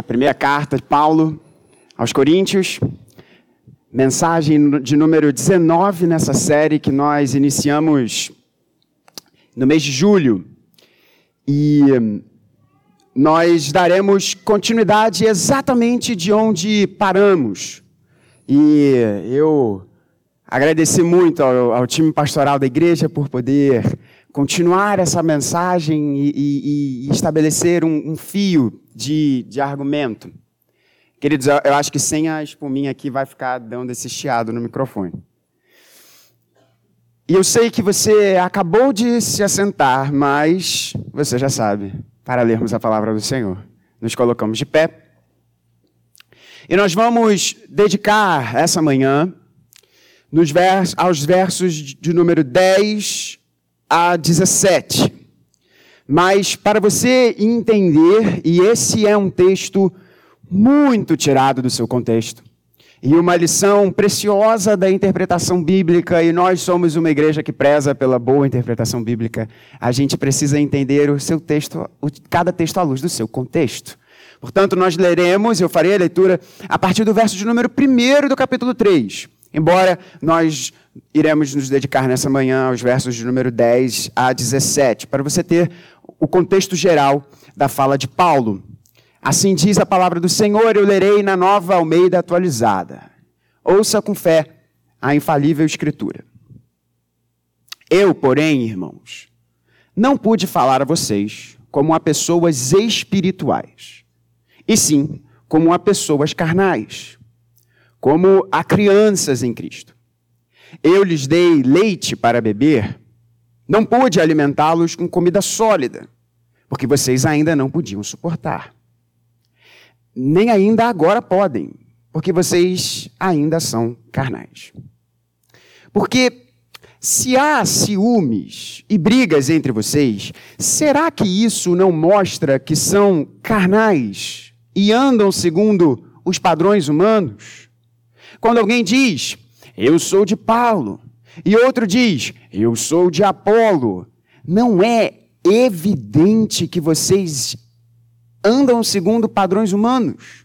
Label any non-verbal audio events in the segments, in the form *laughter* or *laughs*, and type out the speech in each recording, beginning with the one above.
a primeira carta de Paulo aos Coríntios, mensagem de número 19 nessa série que nós iniciamos no mês de julho. E nós daremos continuidade exatamente de onde paramos. E eu agradeci muito ao, ao time pastoral da igreja por poder continuar essa mensagem e, e, e estabelecer um, um fio de, de, argumento. Queridos, eu acho que sem a espuminha aqui vai ficar dando esse chiado no microfone. E eu sei que você acabou de se assentar, mas você já sabe, para lermos a palavra do Senhor. Nos colocamos de pé. E nós vamos dedicar essa manhã nos vers aos versos de número 10 a 17. Mas para você entender, e esse é um texto muito tirado do seu contexto, e uma lição preciosa da interpretação bíblica, e nós somos uma igreja que preza pela boa interpretação bíblica, a gente precisa entender o seu texto, cada texto à luz do seu contexto. Portanto, nós leremos, eu farei a leitura a partir do verso de número 1 do capítulo 3. Embora nós iremos nos dedicar nessa manhã aos versos de número 10 a 17, para você ter o contexto geral da fala de Paulo. Assim diz a palavra do Senhor, eu lerei na nova Almeida atualizada. Ouça com fé a infalível Escritura. Eu, porém, irmãos, não pude falar a vocês como a pessoas espirituais, e sim como a pessoas carnais, como a crianças em Cristo. Eu lhes dei leite para beber, não pude alimentá-los com comida sólida, porque vocês ainda não podiam suportar. Nem ainda agora podem, porque vocês ainda são carnais. Porque se há ciúmes e brigas entre vocês, será que isso não mostra que são carnais e andam segundo os padrões humanos? Quando alguém diz, eu sou de Paulo, e outro diz, eu sou de Apolo, não é evidente que vocês andam segundo padrões humanos?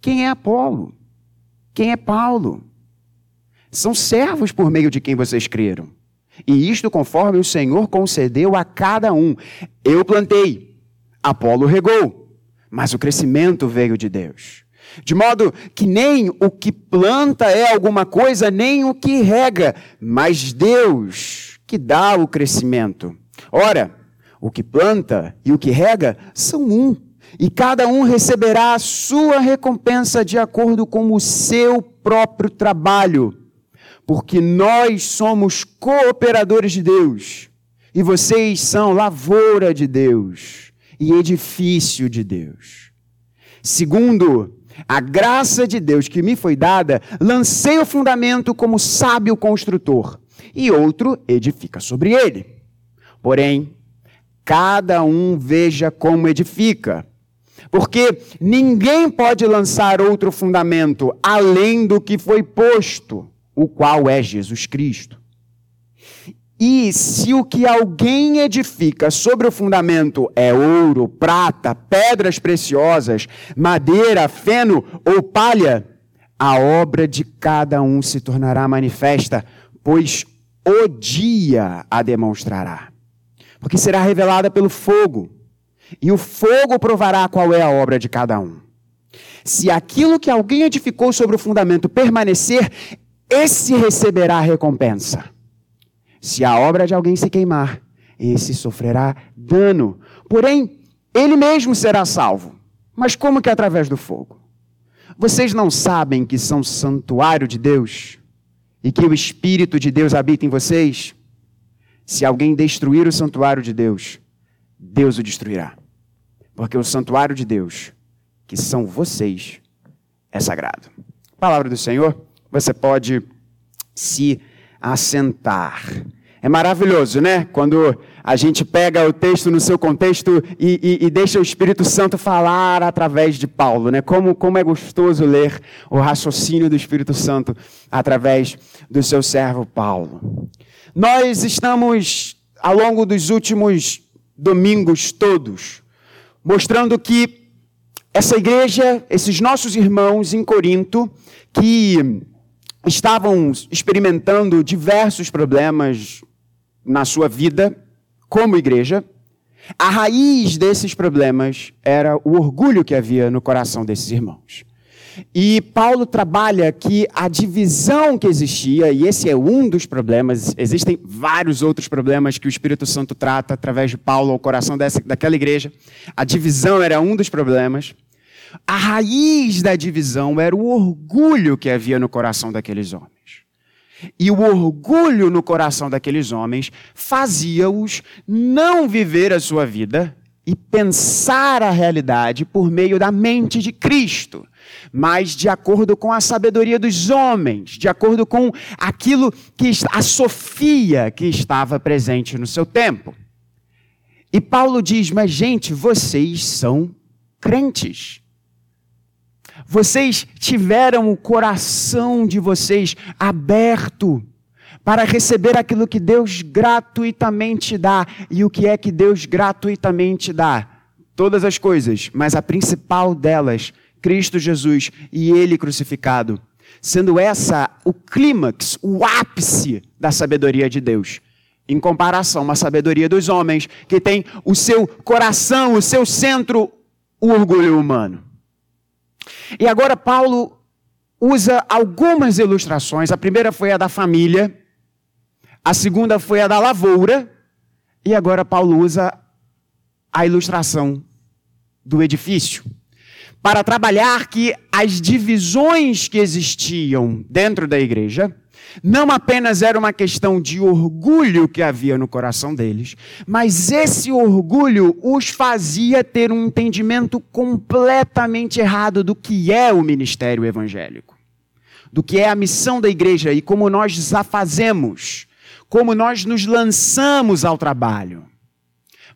Quem é Apolo? Quem é Paulo? São servos por meio de quem vocês creram. E isto conforme o Senhor concedeu a cada um. Eu plantei, Apolo regou, mas o crescimento veio de Deus. De modo que nem o que planta é alguma coisa, nem o que rega, mas Deus que dá o crescimento. Ora, o que planta e o que rega são um, e cada um receberá a sua recompensa de acordo com o seu próprio trabalho, porque nós somos cooperadores de Deus, e vocês são lavoura de Deus e edifício de Deus. Segundo a graça de Deus que me foi dada, lancei o fundamento como sábio construtor, e outro edifica sobre ele. Porém, cada um veja como edifica. Porque ninguém pode lançar outro fundamento além do que foi posto, o qual é Jesus Cristo. E se o que alguém edifica sobre o fundamento é ouro, prata, pedras preciosas, madeira, feno ou palha, a obra de cada um se tornará manifesta, pois o dia a demonstrará. Porque será revelada pelo fogo, e o fogo provará qual é a obra de cada um. Se aquilo que alguém edificou sobre o fundamento permanecer, esse receberá a recompensa. Se a obra de alguém se queimar, esse sofrerá dano. Porém, ele mesmo será salvo. Mas como que através do fogo? Vocês não sabem que são santuário de Deus e que o Espírito de Deus habita em vocês? Se alguém destruir o santuário de Deus, Deus o destruirá. Porque o santuário de Deus, que são vocês, é sagrado. Palavra do Senhor, você pode se assentar. É maravilhoso, né? Quando a gente pega o texto no seu contexto e, e, e, deixa o Espírito Santo falar através de Paulo, né? Como, como é gostoso ler o raciocínio do Espírito Santo através do seu servo Paulo. Nós estamos, ao longo dos últimos domingos todos, mostrando que essa igreja, esses nossos irmãos em Corinto, que estavam experimentando diversos problemas na sua vida como igreja, a raiz desses problemas era o orgulho que havia no coração desses irmãos. E Paulo trabalha que a divisão que existia, e esse é um dos problemas, existem vários outros problemas que o Espírito Santo trata através de Paulo ao coração dessa, daquela igreja. A divisão era um dos problemas. A raiz da divisão era o orgulho que havia no coração daqueles homens. E o orgulho no coração daqueles homens fazia-os não viver a sua vida e pensar a realidade por meio da mente de Cristo, mas de acordo com a sabedoria dos homens, de acordo com aquilo que a Sofia que estava presente no seu tempo. E Paulo diz: Mas, gente, vocês são crentes. Vocês tiveram o coração de vocês aberto para receber aquilo que Deus gratuitamente dá. E o que é que Deus gratuitamente dá? Todas as coisas, mas a principal delas, Cristo Jesus e Ele crucificado. Sendo essa o clímax, o ápice da sabedoria de Deus. Em comparação à sabedoria dos homens, que tem o seu coração, o seu centro, o orgulho humano. E agora Paulo usa algumas ilustrações. A primeira foi a da família, a segunda foi a da lavoura, e agora Paulo usa a ilustração do edifício. Para trabalhar que as divisões que existiam dentro da igreja não apenas era uma questão de orgulho que havia no coração deles, mas esse orgulho os fazia ter um entendimento completamente errado do que é o ministério evangélico, do que é a missão da igreja e como nós a fazemos, como nós nos lançamos ao trabalho.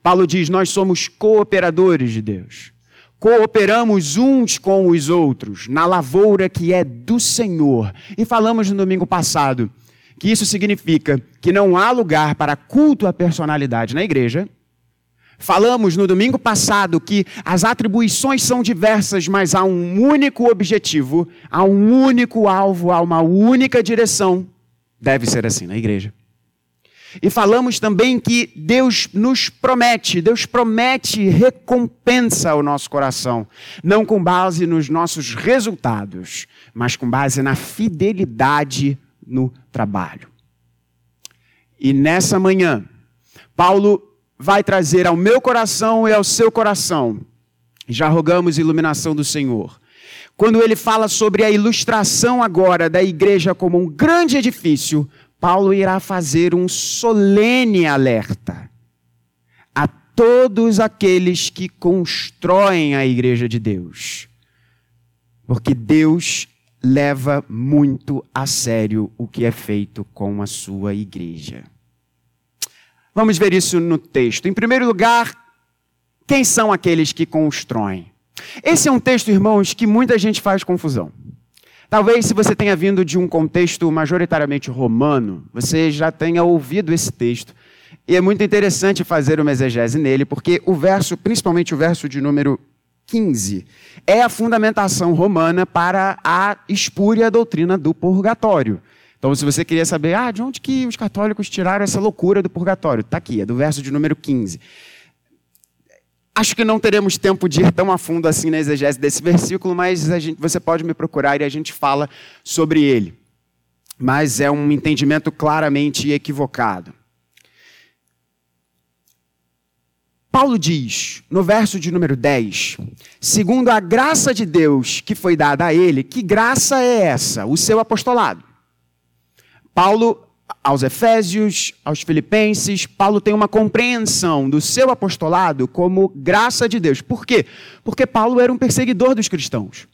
Paulo diz: Nós somos cooperadores de Deus cooperamos uns com os outros na lavoura que é do Senhor. E falamos no domingo passado que isso significa que não há lugar para culto à personalidade na igreja. Falamos no domingo passado que as atribuições são diversas, mas há um único objetivo, há um único alvo, há uma única direção. Deve ser assim na igreja. E falamos também que Deus nos promete, Deus promete recompensa ao nosso coração, não com base nos nossos resultados, mas com base na fidelidade no trabalho. E nessa manhã, Paulo vai trazer ao meu coração e ao seu coração, já rogamos iluminação do Senhor. Quando ele fala sobre a ilustração agora da igreja como um grande edifício, Paulo irá fazer um solene alerta a todos aqueles que constroem a igreja de Deus. Porque Deus leva muito a sério o que é feito com a sua igreja. Vamos ver isso no texto. Em primeiro lugar, quem são aqueles que constroem? Esse é um texto, irmãos, que muita gente faz confusão. Talvez, se você tenha vindo de um contexto majoritariamente romano, você já tenha ouvido esse texto. E é muito interessante fazer uma exegese nele, porque o verso, principalmente o verso de número 15, é a fundamentação romana para a espúria doutrina do purgatório. Então, se você queria saber, ah, de onde que os católicos tiraram essa loucura do purgatório? Está aqui, é do verso de número 15. Acho que não teremos tempo de ir tão a fundo assim na exegese desse versículo, mas gente, você pode me procurar e a gente fala sobre ele. Mas é um entendimento claramente equivocado. Paulo diz, no verso de número 10, segundo a graça de Deus que foi dada a ele, que graça é essa? O seu apostolado. Paulo aos Efésios, aos Filipenses, Paulo tem uma compreensão do seu apostolado como graça de Deus. Por quê? Porque Paulo era um perseguidor dos cristãos.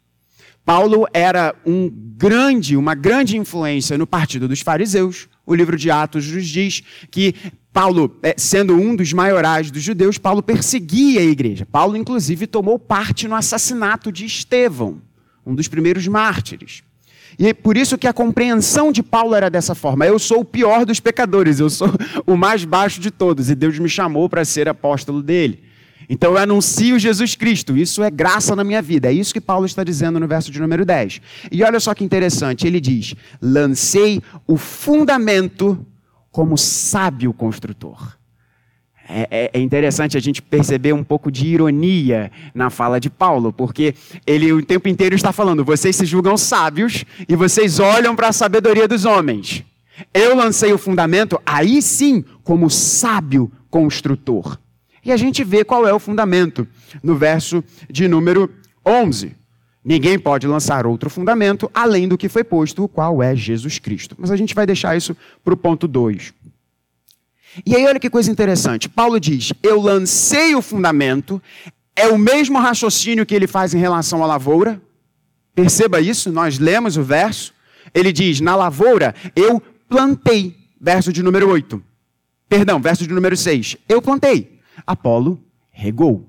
Paulo era um grande, uma grande influência no partido dos fariseus. O livro de Atos nos diz que Paulo, é, sendo um dos maiorais dos judeus, Paulo perseguia a igreja. Paulo, inclusive, tomou parte no assassinato de Estevão, um dos primeiros mártires. E é por isso que a compreensão de Paulo era dessa forma. Eu sou o pior dos pecadores, eu sou *laughs* o mais baixo de todos, e Deus me chamou para ser apóstolo dele. Então eu anuncio Jesus Cristo, isso é graça na minha vida. É isso que Paulo está dizendo no verso de número 10. E olha só que interessante, ele diz: lancei o fundamento como sábio construtor. É, é, é, interessante a gente perceber um pouco de ironia na fala de Paulo, porque ele o tempo inteiro está falando: vocês se julgam sábios e vocês olham para a sabedoria dos homens. Eu lancei o fundamento, aí sim, como sábio construtor. E a gente vê qual é o fundamento no verso de número 11. Ninguém pode lançar outro fundamento além do que foi posto, o qual é Jesus Cristo. Mas a gente vai deixar isso para o ponto 2. E aí, olha que coisa interessante. Paulo diz: Eu lancei o fundamento, é o mesmo raciocínio que ele faz em relação à lavoura. Perceba isso, nós lemos o verso. Ele diz: Na lavoura eu plantei. Verso de número 8. Perdão, verso de número 6. Eu plantei. Apolo regou.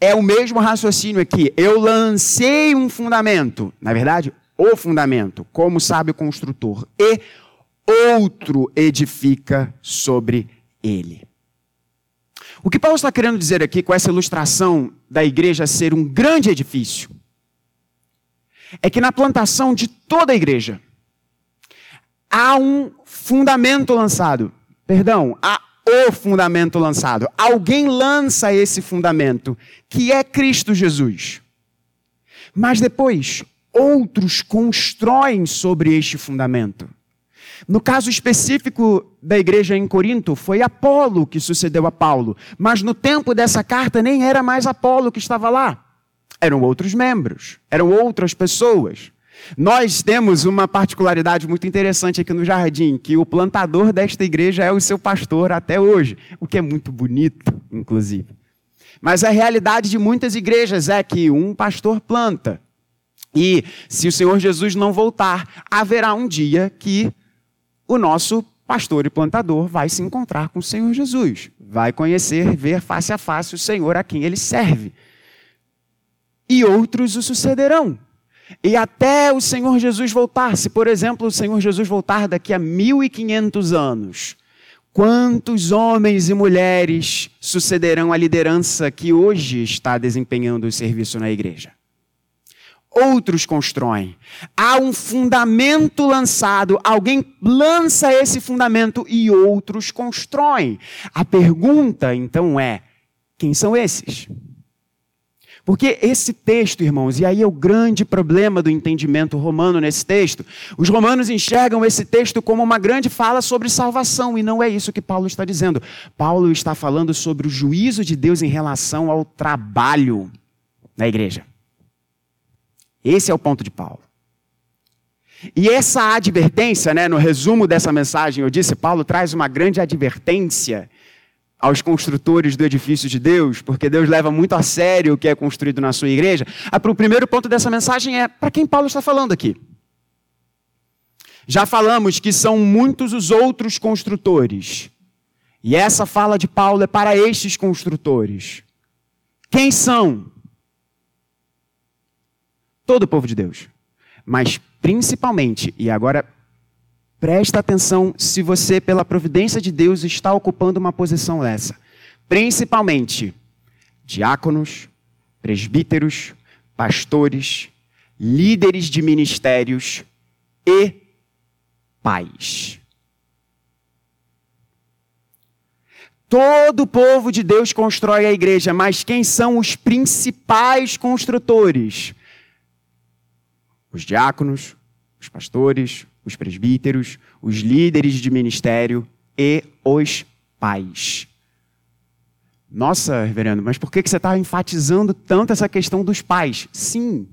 É o mesmo raciocínio aqui. Eu lancei um fundamento. Na verdade, o fundamento, como sabe o construtor. E outro edifica sobre ele. O que Paulo está querendo dizer aqui com essa ilustração da igreja ser um grande edifício é que na plantação de toda a igreja há um fundamento lançado. Perdão, há o fundamento lançado. Alguém lança esse fundamento, que é Cristo Jesus. Mas depois, outros constroem sobre este fundamento. No caso específico da igreja em Corinto, foi Apolo que sucedeu a Paulo. Mas no tempo dessa carta, nem era mais Apolo que estava lá. Eram outros membros, eram outras pessoas. Nós temos uma particularidade muito interessante aqui no jardim, que o plantador desta igreja é o seu pastor até hoje, o que é muito bonito, inclusive. Mas a realidade de muitas igrejas é que um pastor planta. E se o Senhor Jesus não voltar, haverá um dia que o nosso pastor e plantador vai se encontrar com o Senhor Jesus, vai conhecer, ver face a face o Senhor a quem ele serve. E outros o sucederão. E até o Senhor Jesus voltar, se por exemplo o Senhor Jesus voltar daqui a 1500 anos, quantos homens e mulheres sucederão a liderança que hoje está desempenhando o serviço na igreja? Outros constroem. Há um fundamento lançado, alguém lança esse fundamento e outros constroem. A pergunta então é: quem são esses? Porque esse texto, irmãos, e aí é o grande problema do entendimento romano nesse texto, os romanos enxergam esse texto como uma grande fala sobre salvação, e não é isso que Paulo está dizendo. Paulo está falando sobre o juízo de Deus em relação ao trabalho na igreja. Esse é o ponto de Paulo. E essa advertência, né, no resumo dessa mensagem, eu disse, Paulo traz uma grande advertência aos construtores do edifício de Deus, porque Deus leva muito a sério o que é construído na sua igreja. Ah, o primeiro ponto dessa mensagem é para quem Paulo está falando aqui. Já falamos que são muitos os outros construtores. E essa fala de Paulo é para estes construtores. Quem são? Todo o povo de Deus. Mas principalmente, e agora Presta atenção se você, pela providência de Deus, está ocupando uma posição dessa. Principalmente diáconos, presbíteros, pastores, líderes de ministérios e pais. Todo o povo de Deus constrói a igreja, mas quem são os principais construtores? Os diáconos, os pastores, os presbíteros, os líderes de ministério e os pais. Nossa, reverendo, mas por que você está enfatizando tanto essa questão dos pais? Sim,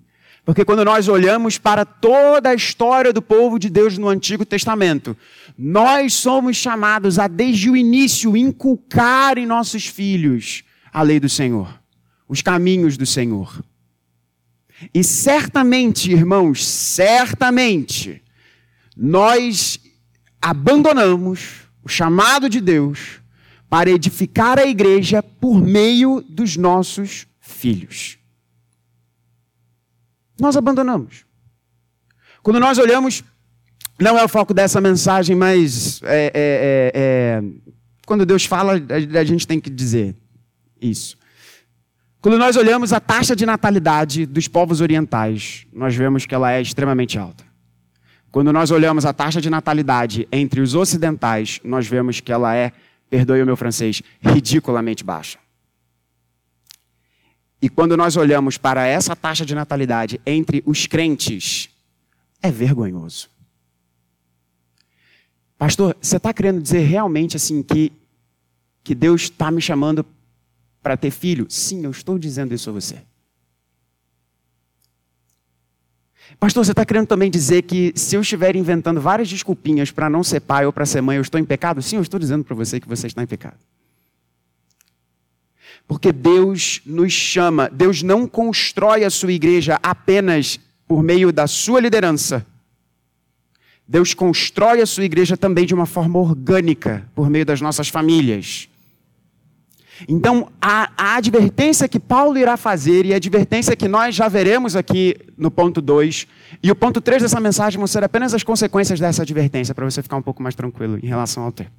porque quando nós olhamos para toda a história do povo de Deus no Antigo Testamento, nós somos chamados a, desde o início, inculcar em nossos filhos a lei do Senhor, os caminhos do Senhor. E certamente, irmãos, certamente, nós abandonamos o chamado de Deus para edificar a igreja por meio dos nossos filhos. Nós abandonamos. Quando nós olhamos, não é o foco dessa mensagem, mas é, é, é, é quando Deus fala, a gente tem que dizer isso. Quando nós olhamos a taxa de natalidade dos povos orientais, nós vemos que ela é extremamente alta. Quando nós olhamos a taxa de natalidade entre os ocidentais, nós vemos que ela é, perdoe o meu francês, ridiculamente baixa. E quando nós olhamos para essa taxa de natalidade entre os crentes, é vergonhoso. Pastor, você está querendo dizer realmente assim que, que Deus está me chamando para ter filho? Sim, eu estou dizendo isso a você. Pastor, você está querendo também dizer que se eu estiver inventando várias desculpinhas para não ser pai ou para ser mãe, eu estou em pecado? Sim, eu estou dizendo para você que você está em pecado. Porque Deus nos chama, Deus não constrói a sua igreja apenas por meio da sua liderança. Deus constrói a sua igreja também de uma forma orgânica, por meio das nossas famílias. Então, a, a, advertência que Paulo irá fazer e a advertência que nós já veremos aqui no ponto 2 e o ponto 3 dessa mensagem vão ser apenas as consequências dessa advertência, para você ficar um pouco mais tranquilo em relação ao tempo.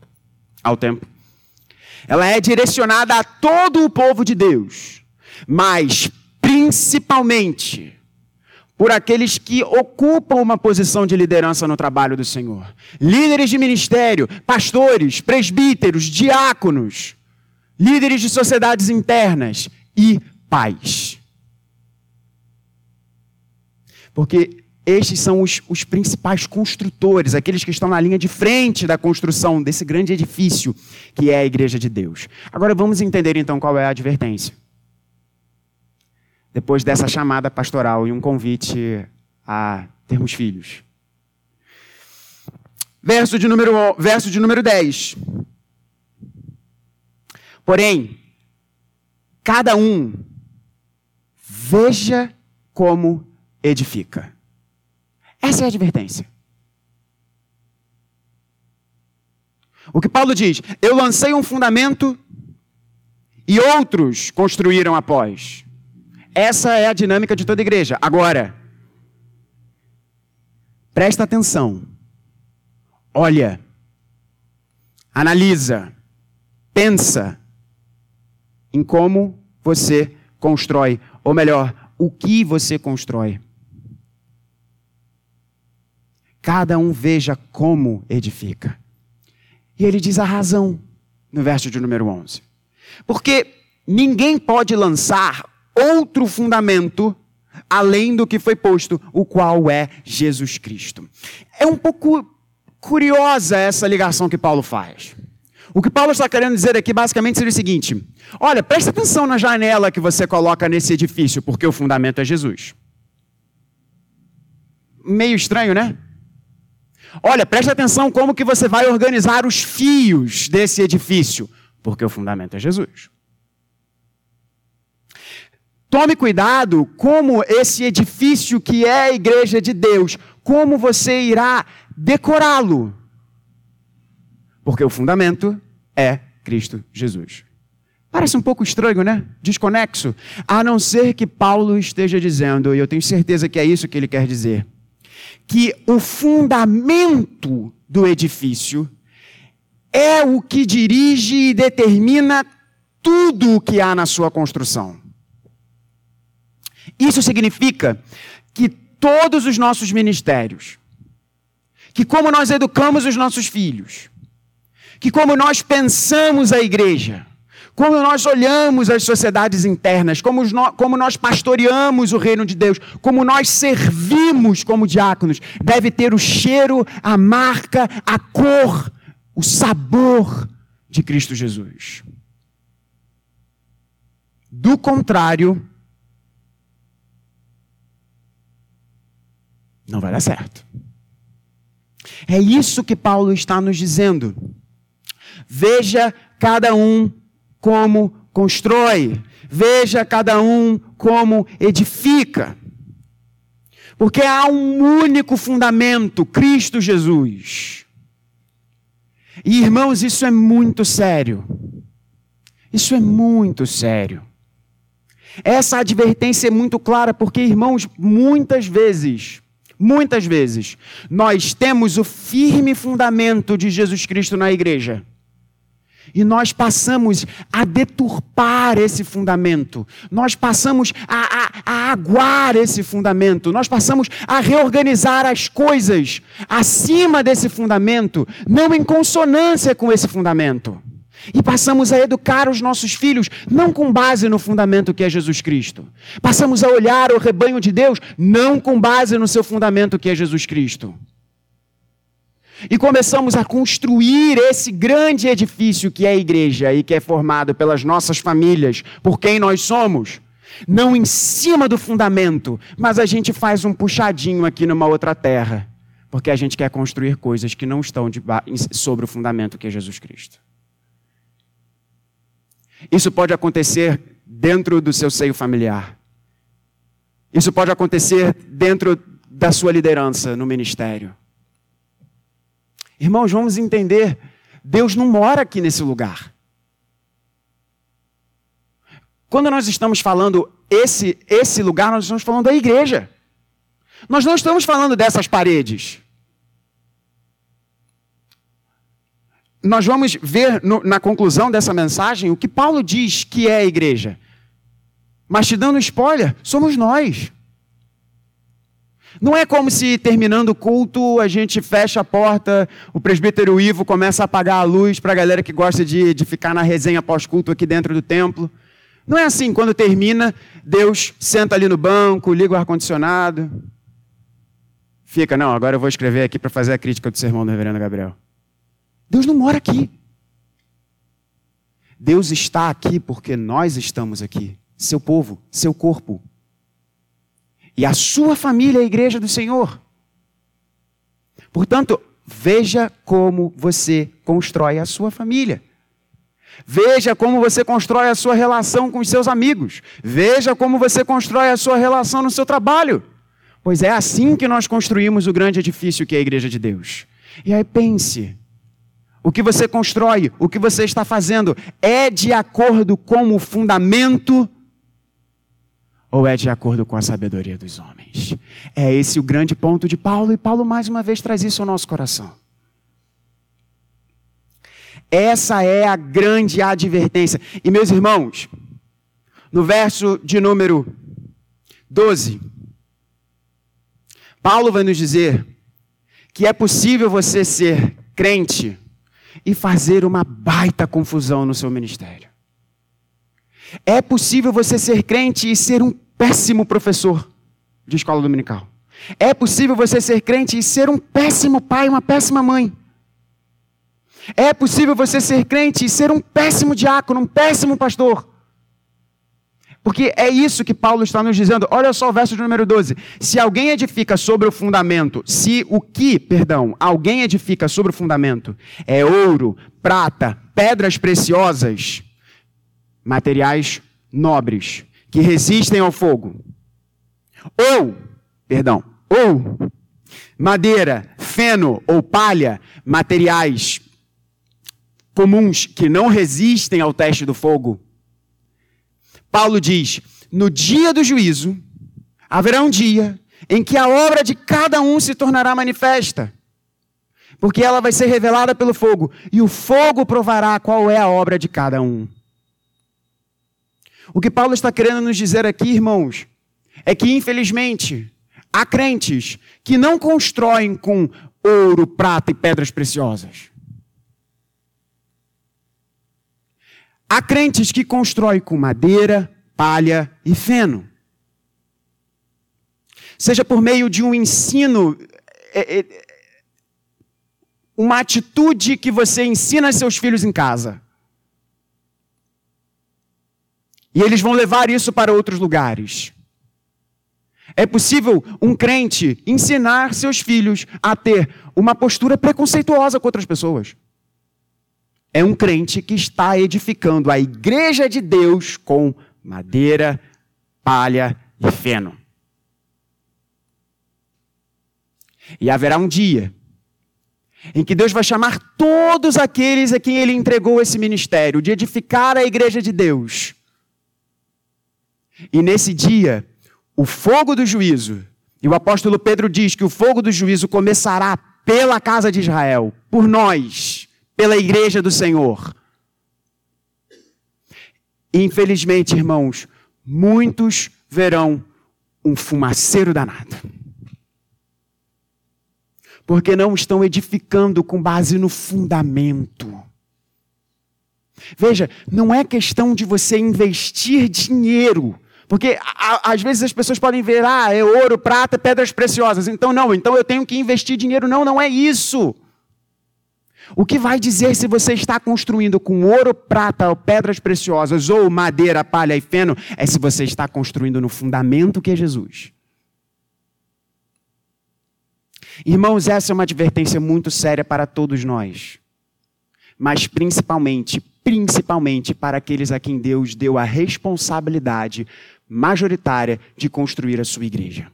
Ao tempo. Ela é direcionada a todo o povo de Deus, mas principalmente por aqueles que ocupam uma posição de liderança no trabalho do Senhor. Líderes de ministério, pastores, presbíteros, diáconos, líderes de sociedades internas e pais. Porque estes são os, os, principais construtores, aqueles que estão na linha de frente da construção desse grande edifício que é a Igreja de Deus. Agora vamos entender então qual é a advertência. Depois dessa chamada pastoral e um convite a termos filhos. Verso de número, verso de número 10. Porém, cada um veja como edifica. Essa é a advertência. O que Paulo diz: Eu lancei um fundamento e outros construíram após. Essa é a dinâmica de toda igreja. Agora, presta atenção. Olha, analisa, pensa em como você constrói, ou melhor, o que você constrói. Cada um veja como edifica. E ele diz a razão no verso de número 11. Porque ninguém pode lançar outro fundamento além do que foi posto, o qual é Jesus Cristo. É um pouco curiosa essa ligação que Paulo faz. O que Paulo está querendo dizer aqui basicamente seria o seguinte: olha, presta atenção na janela que você coloca nesse edifício, porque o fundamento é Jesus. Meio estranho, né? Olha, preste atenção como que você vai organizar os fios desse edifício, porque o fundamento é Jesus. Tome cuidado como esse edifício que é a igreja de Deus, como você irá decorá-lo. Porque o fundamento é Cristo Jesus. Parece um pouco estranho, né? Desconexo. A não ser que Paulo esteja dizendo, e eu tenho certeza que é isso que ele quer dizer que o fundamento do edifício é o que dirige e determina tudo o que há na sua construção. Isso significa que todos os nossos ministérios, que como nós educamos os nossos filhos, que como nós pensamos a igreja, como nós olhamos as sociedades internas, como, como nós pastoreamos o reino de Deus, como nós servimos como diáconos, deve ter o cheiro, a marca, a cor, o sabor de Cristo Jesus. Do contrário, não vai dar certo. É isso que Paulo está nos dizendo. Veja cada um como constrói, veja cada um como edifica. Porque há um único fundamento, Cristo Jesus. E irmãos, isso é muito sério. Isso é muito sério. Essa advertência é muito clara, porque, irmãos, muitas vezes, muitas vezes, nós temos o firme fundamento de Jesus Cristo na igreja E nós passamos a deturpar esse fundamento, nós passamos a, a, a, aguar esse fundamento, nós passamos a reorganizar as coisas acima desse fundamento, não em consonância com esse fundamento. E passamos a educar os nossos filhos, não com base no fundamento que é Jesus Cristo. Passamos a olhar o rebanho de Deus, não com base no seu fundamento que é Jesus Cristo. E começamos a construir esse grande edifício que é a igreja e que é formado pelas nossas famílias, por quem nós somos. Não em cima do fundamento, mas a gente faz um puxadinho aqui numa outra terra, porque a gente quer construir coisas que não estão sobre o fundamento que é Jesus Cristo. Isso pode acontecer dentro do seu seio familiar. Isso pode acontecer dentro da sua liderança no ministério. Irmãos, vamos entender: Deus não mora aqui nesse lugar. Quando nós estamos falando esse, esse lugar, nós estamos falando da igreja. Nós não estamos falando dessas paredes. Nós vamos ver no, na conclusão dessa mensagem o que Paulo diz que é a igreja. Mas te dando spoiler, somos nós. Não é como se terminando o culto a gente fecha a porta, o presbítero Ivo começa a apagar a luz para a galera que gosta de, de ficar na resenha pós-culto aqui dentro do templo. Não é assim, quando termina, Deus senta ali no banco, liga o ar-condicionado. Fica, não, agora eu vou escrever aqui para fazer a crítica do sermão do reverendo Gabriel. Deus não mora aqui. Deus está aqui porque nós estamos aqui, seu povo, seu corpo. E a sua família é a igreja do Senhor. Portanto, veja como você constrói a sua família. Veja como você constrói a sua relação com os seus amigos. Veja como você constrói a sua relação no seu trabalho. Pois é assim que nós construímos o grande edifício que é a igreja de Deus. E aí pense: o que você constrói, o que você está fazendo, é de acordo com o fundamento ou é de acordo com a sabedoria dos homens? É esse o grande ponto de Paulo, e Paulo mais uma vez traz isso ao nosso coração. Essa é a grande advertência. E meus irmãos, no verso de número 12, Paulo vai nos dizer que é possível você ser crente e fazer uma baita confusão no seu ministério. É possível você ser crente e ser um péssimo professor de escola dominical. É possível você ser crente e ser um péssimo pai, uma péssima mãe. É possível você ser crente e ser um péssimo diácono, um péssimo pastor. Porque é isso que Paulo está nos dizendo. Olha só o verso de número 12. Se alguém edifica sobre o fundamento, se o que, perdão, alguém edifica sobre o fundamento é ouro, prata, pedras preciosas, materiais nobres que resistem ao fogo. Ou, perdão, ou madeira, feno ou palha, materiais comuns que não resistem ao teste do fogo. Paulo diz: no dia do juízo, haverá um dia em que a obra de cada um se tornará manifesta, porque ela vai ser revelada pelo fogo, e o fogo provará qual é a obra de cada um. O que Paulo está querendo nos dizer aqui, irmãos, é que, infelizmente, há crentes que não constroem com ouro, prata e pedras preciosas. Há crentes que constroem com madeira, palha e feno. Seja por meio de um ensino, é, é, uma atitude que você ensina seus filhos em casa E eles vão levar isso para outros lugares. É possível um crente ensinar seus filhos a ter uma postura preconceituosa com outras pessoas. É um crente que está edificando a igreja de Deus com madeira, palha e feno. E haverá um dia em que Deus vai chamar todos aqueles a quem Ele entregou esse ministério, de edificar a igreja de Deus e nesse dia, o fogo do juízo, e o apóstolo Pedro diz que o fogo do juízo começará pela casa de Israel, por nós, pela igreja do Senhor. infelizmente, irmãos, muitos verão um fumaceiro danado. Porque não estão edificando com base no fundamento. Veja, não é questão de você investir dinheiro. Porque a, às vezes as pessoas podem ver, ah, é ouro, prata, pedras preciosas. Então não, então eu tenho que investir dinheiro. Não, não é isso. O que vai dizer se você está construindo com ouro, prata, pedras preciosas, ou madeira, palha e feno, é se você está construindo no fundamento que é Jesus. Irmãos, essa é uma advertência muito séria para todos nós. Mas principalmente, principalmente para aqueles a quem Deus deu a responsabilidade majoritária de construir a sua igreja.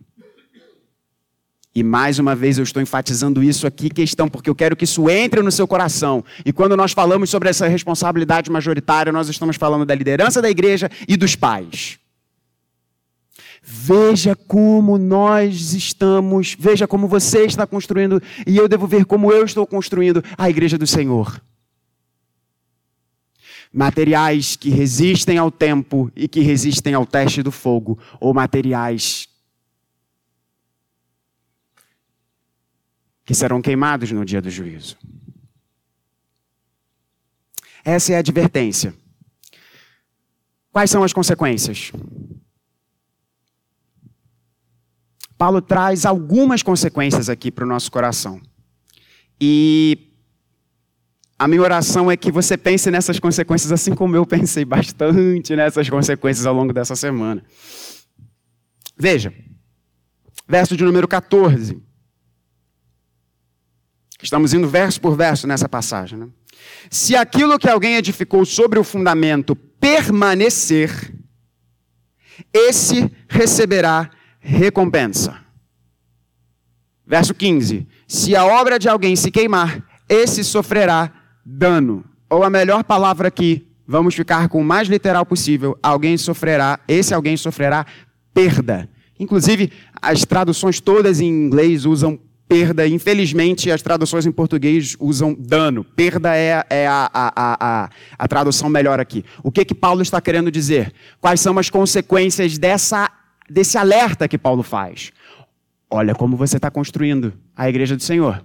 E mais uma vez eu estou enfatizando isso aqui, questão, porque eu quero que isso entre no seu coração. E quando nós falamos sobre essa responsabilidade majoritária, nós estamos falando da liderança da igreja e dos pais. Veja como nós estamos, veja como você está construindo, e eu devo ver como eu estou construindo a igreja do Senhor. Materiais que resistem ao tempo e que resistem ao teste do fogo, ou materiais que serão queimados no dia do juízo. Essa é a advertência. Quais são as consequências? Paulo traz algumas consequências aqui para o nosso coração. E a minha oração é que você pense nessas consequências assim como eu pensei bastante nessas consequências ao longo dessa semana. Veja, verso de número 14. Estamos indo verso por verso nessa passagem. Né? Se aquilo que alguém edificou sobre o fundamento permanecer, esse receberá recompensa. Verso 15: Se a obra de alguém se queimar, esse sofrerá dano. Ou a melhor palavra aqui, vamos ficar com o mais literal possível: alguém sofrerá, esse alguém sofrerá perda. Inclusive, as traduções todas em inglês usam perda. Infelizmente, as traduções em português usam dano. Perda é, é a, a, a, a, tradução melhor aqui. O que, que Paulo está querendo dizer? Quais são as consequências dessa, desse alerta que Paulo faz? Olha como você está construindo a igreja do Senhor.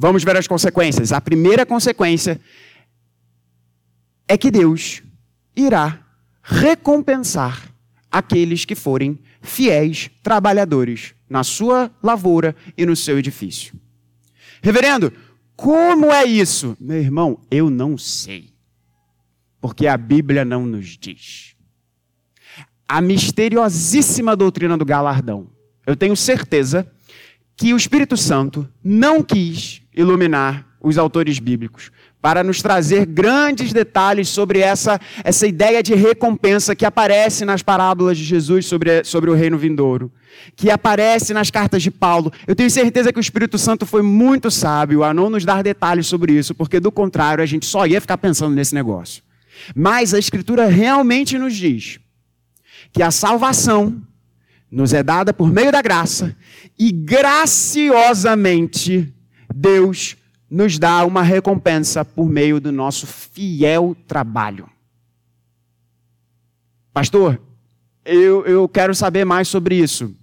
Vamos ver as consequências. A primeira consequência é que Deus irá recompensar aqueles que forem fiéis trabalhadores na sua lavoura e no seu edifício. Reverendo, como é isso? Meu irmão, eu não sei. Porque a Bíblia não nos diz. A misteriosíssima doutrina do galardão. Eu tenho certeza que o Espírito Santo não quis iluminar os autores bíblicos para nos trazer grandes detalhes sobre essa, essa ideia de recompensa que aparece nas parábolas de Jesus sobre, sobre o reino vindouro, que aparece nas cartas de Paulo. Eu tenho certeza que o Espírito Santo foi muito sábio a não nos dar detalhes sobre isso, porque do contrário a gente só ia ficar pensando nesse negócio. Mas a Escritura realmente nos diz que a salvação nos é dada por meio da graça e graciosamente Deus nos dá uma recompensa por meio do nosso fiel trabalho. Pastor, eu, eu quero saber mais sobre isso.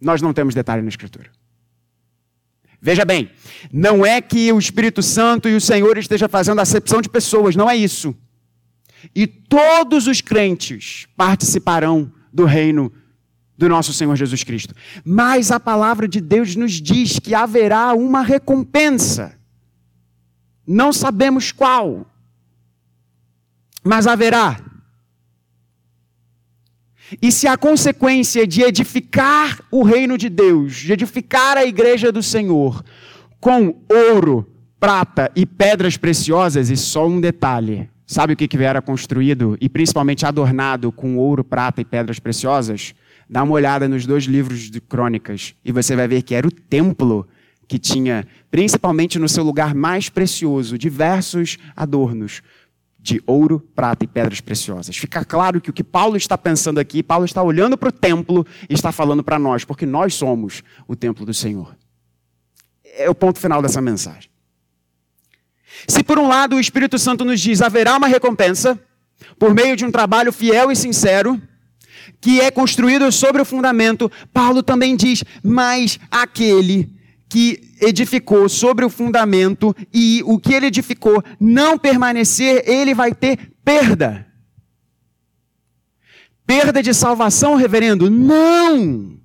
Nós não temos detalhe na Escritura. Veja bem, não é que o Espírito Santo e o Senhor estejam fazendo acepção de pessoas, não é isso. E todos os crentes participarão do reino do nosso Senhor Jesus Cristo. Mas a palavra de Deus nos diz que haverá uma recompensa. Não sabemos qual, mas haverá. E se a consequência de edificar o reino de Deus, de edificar a igreja do Senhor, com ouro, prata e pedras preciosas, e só um detalhe: sabe o que, que era construído e principalmente adornado com ouro, prata e pedras preciosas? Dá uma olhada nos dois livros de crônicas e você vai ver que era o templo que tinha, principalmente no seu lugar mais precioso, diversos adornos de ouro, prata e pedras preciosas. Fica claro que o que Paulo está pensando aqui, Paulo está olhando para o templo e está falando para nós, porque nós somos o templo do Senhor. É o ponto final dessa mensagem. Se por um lado o Espírito Santo nos diz haverá uma recompensa, por meio de um trabalho fiel e sincero, que é construído sobre o fundamento, Paulo também diz: mas aquele que edificou sobre o fundamento e o que ele edificou não permanecer, ele vai ter perda. Perda de salvação, reverendo? Não!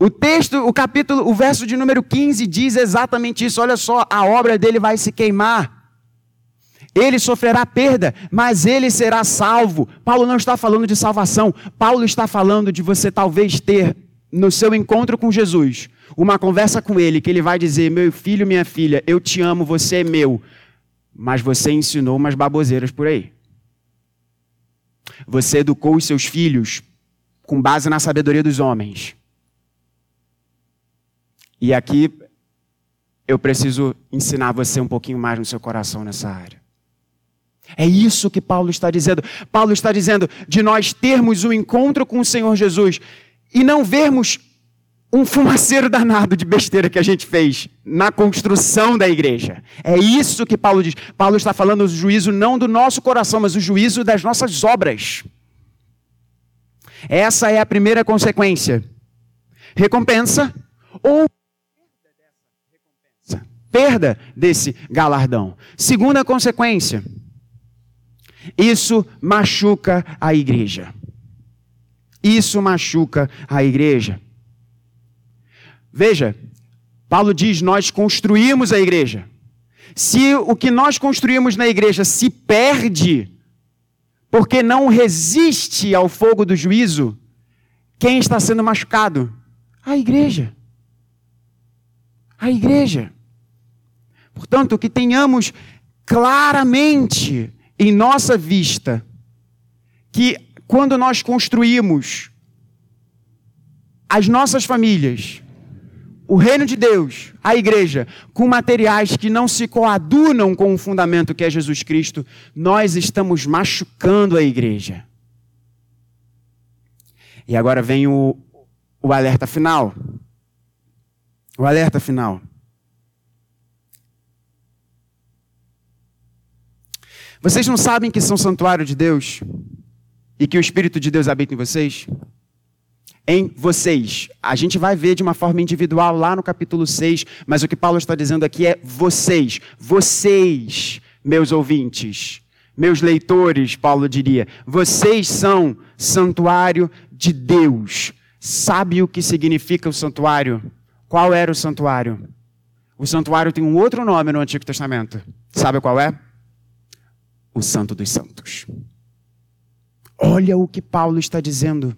O texto, o capítulo, o verso de número 15 diz exatamente isso. Olha só, a obra dele vai se queimar. Ele sofrerá perda, mas ele será salvo. Paulo não está falando de salvação. Paulo está falando de você talvez ter no seu encontro com Jesus uma conversa com ele que ele vai dizer: "Meu filho, minha filha, eu te amo, você é meu". Mas você ensinou umas baboseiras por aí. Você educou os seus filhos com base na sabedoria dos homens. E aqui eu preciso ensinar você um pouquinho mais no seu coração nessa área. É isso que Paulo está dizendo. Paulo está dizendo de nós termos um encontro com o Senhor Jesus e não vermos um fumaceiro danado de besteira que a gente fez na construção da igreja. É isso que Paulo diz. Paulo está falando do juízo não do nosso coração, mas o juízo das nossas obras. Essa é a primeira consequência. Recompensa ou perda desse galardão. Segunda consequência, isso machuca a igreja. Isso machuca a igreja. Veja, Paulo diz: nós construímos a igreja. Se o que nós construímos na igreja se perde, porque não resiste ao fogo do juízo, quem está sendo machucado? A igreja. A igreja. Portanto, que tenhamos claramente em nossa vista que quando nós construímos as nossas famílias, o reino de Deus, a igreja, com materiais que não se coadunam com o fundamento que é Jesus Cristo, nós estamos machucando a igreja. E agora vem o, o alerta final. O alerta final. Vocês não sabem que são santuário de Deus e que o Espírito de Deus habita em vocês? Em vocês. A gente vai ver de uma forma individual lá no capítulo 6, mas o que Paulo está dizendo aqui é vocês. Vocês, meus ouvintes, meus leitores, Paulo diria. Vocês são santuário de Deus. Sabe o que significa o santuário? Qual era o santuário? O santuário tem um outro nome no Antigo Testamento. Sabe qual é? O Santo dos Santos. Olha o que Paulo está dizendo.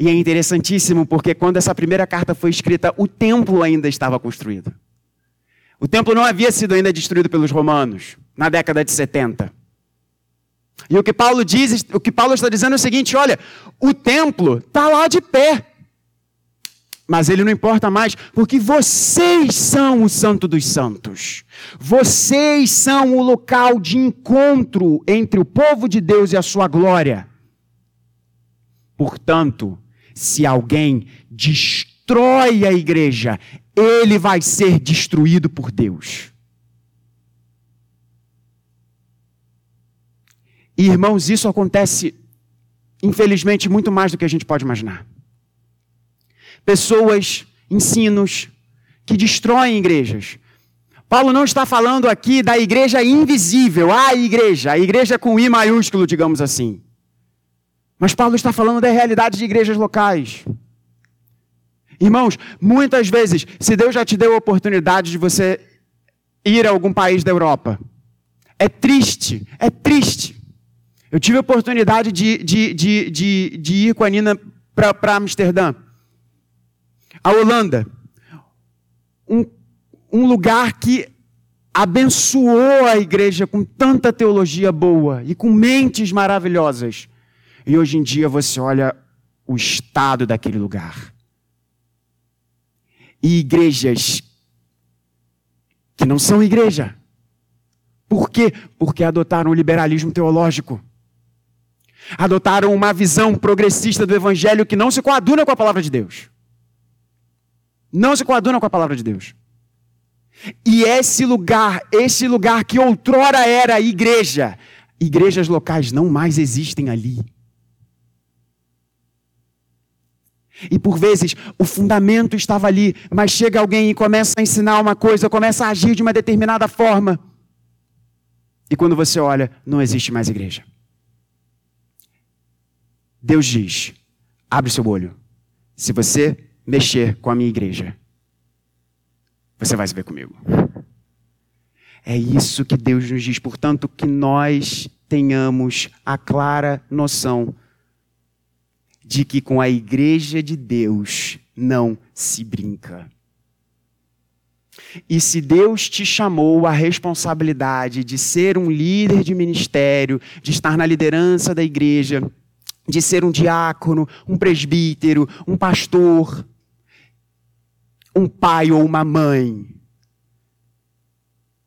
E é interessantíssimo porque quando essa primeira carta foi escrita, o templo ainda estava construído. O templo não havia sido ainda destruído pelos romanos na década de 70. E o que Paulo diz, o que Paulo está dizendo é o seguinte: olha, o templo está lá de pé. Mas ele não importa mais, porque vocês são o Santo dos Santos. Vocês são o local de encontro entre o povo de Deus e a sua glória. Portanto, se alguém destrói a igreja, ele vai ser destruído por Deus. Irmãos, isso acontece, infelizmente, muito mais do que a gente pode imaginar pessoas, ensinos que destroem igrejas. Paulo não está falando aqui da igreja invisível, a igreja, a igreja com I maiúsculo, digamos assim. Mas Paulo está falando da realidade de igrejas locais. Irmãos, muitas vezes, se Deus já te deu a oportunidade de você ir a algum país da Europa, é triste, é triste. Eu tive a oportunidade de, de, de, de, de ir com a Nina para Amsterdã. A Holanda, um, um lugar que abençoou a igreja com tanta teologia boa e com mentes maravilhosas. E hoje em dia você olha o estado daquele lugar. E igrejas que não são igreja. Por quê? Porque adotaram o liberalismo teológico. Adotaram uma visão progressista do evangelho que não se coaduna com a palavra de Deus. Não se coadunam com a palavra de Deus. E esse lugar, esse lugar que outrora era igreja, igrejas locais não mais existem ali. E por vezes o fundamento estava ali, mas chega alguém e começa a ensinar uma coisa, começa a agir de uma determinada forma. E quando você olha, não existe mais igreja. Deus diz: abre seu olho. Se você mexer com a minha igreja, você vai se ver comigo. É isso que Deus nos diz. Portanto, que nós tenhamos a clara noção de que com a igreja de Deus não se brinca. E se Deus te chamou à responsabilidade de ser um líder de ministério, de estar na liderança da igreja, de ser um diácono, um presbítero, um pastor, um pai ou uma mãe,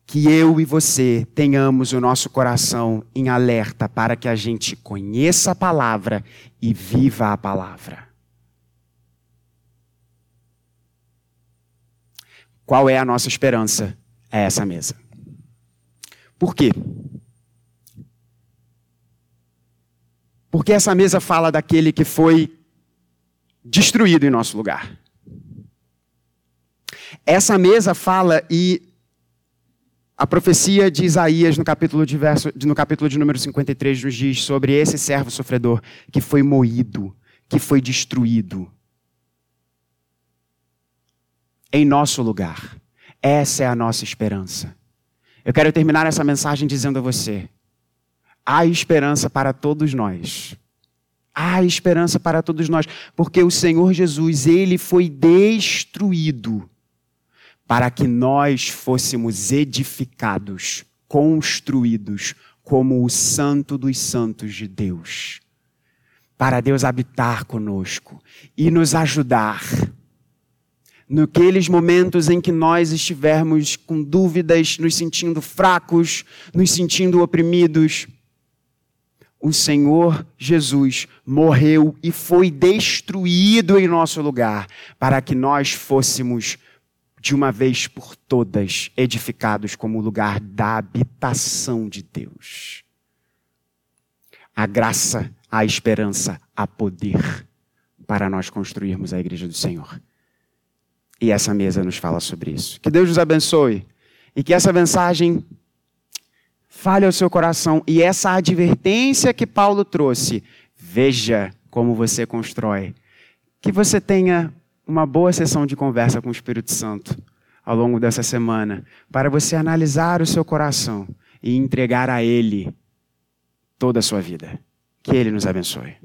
que eu e você tenhamos o nosso coração em alerta para que a gente conheça a palavra e viva a palavra. Qual é a nossa esperança? É essa mesa. Por quê? Porque essa mesa fala daquele que foi destruído em nosso lugar. Essa mesa fala e a profecia de Isaías, no capítulo de, verso, no capítulo de número 53, nos diz sobre esse servo sofredor que foi moído, que foi destruído. Em nosso lugar. Essa é a nossa esperança. Eu quero terminar essa mensagem dizendo a você: há esperança para todos nós. Há esperança para todos nós, porque o Senhor Jesus, ele foi destruído para que nós fôssemos edificados, construídos como o Santo dos Santos de Deus. Para Deus habitar conosco e nos ajudar. Naqueles momentos em que nós estivermos com dúvidas, nos sentindo fracos, nos sentindo oprimidos, o Senhor Jesus morreu e foi destruído em nosso lugar, para que nós fôssemos de uma vez por todas edificados como lugar da habitação de Deus. A graça, a esperança, a poder para nós construirmos a igreja do Senhor. E essa mesa nos fala sobre isso. Que Deus nos abençoe e que essa mensagem fale ao seu coração e essa advertência que Paulo trouxe, veja como você constrói. Que você tenha uma boa sessão de conversa com o Espírito Santo ao longo dessa semana, para você analisar o seu coração e entregar a Ele toda a sua vida. Que Ele nos abençoe.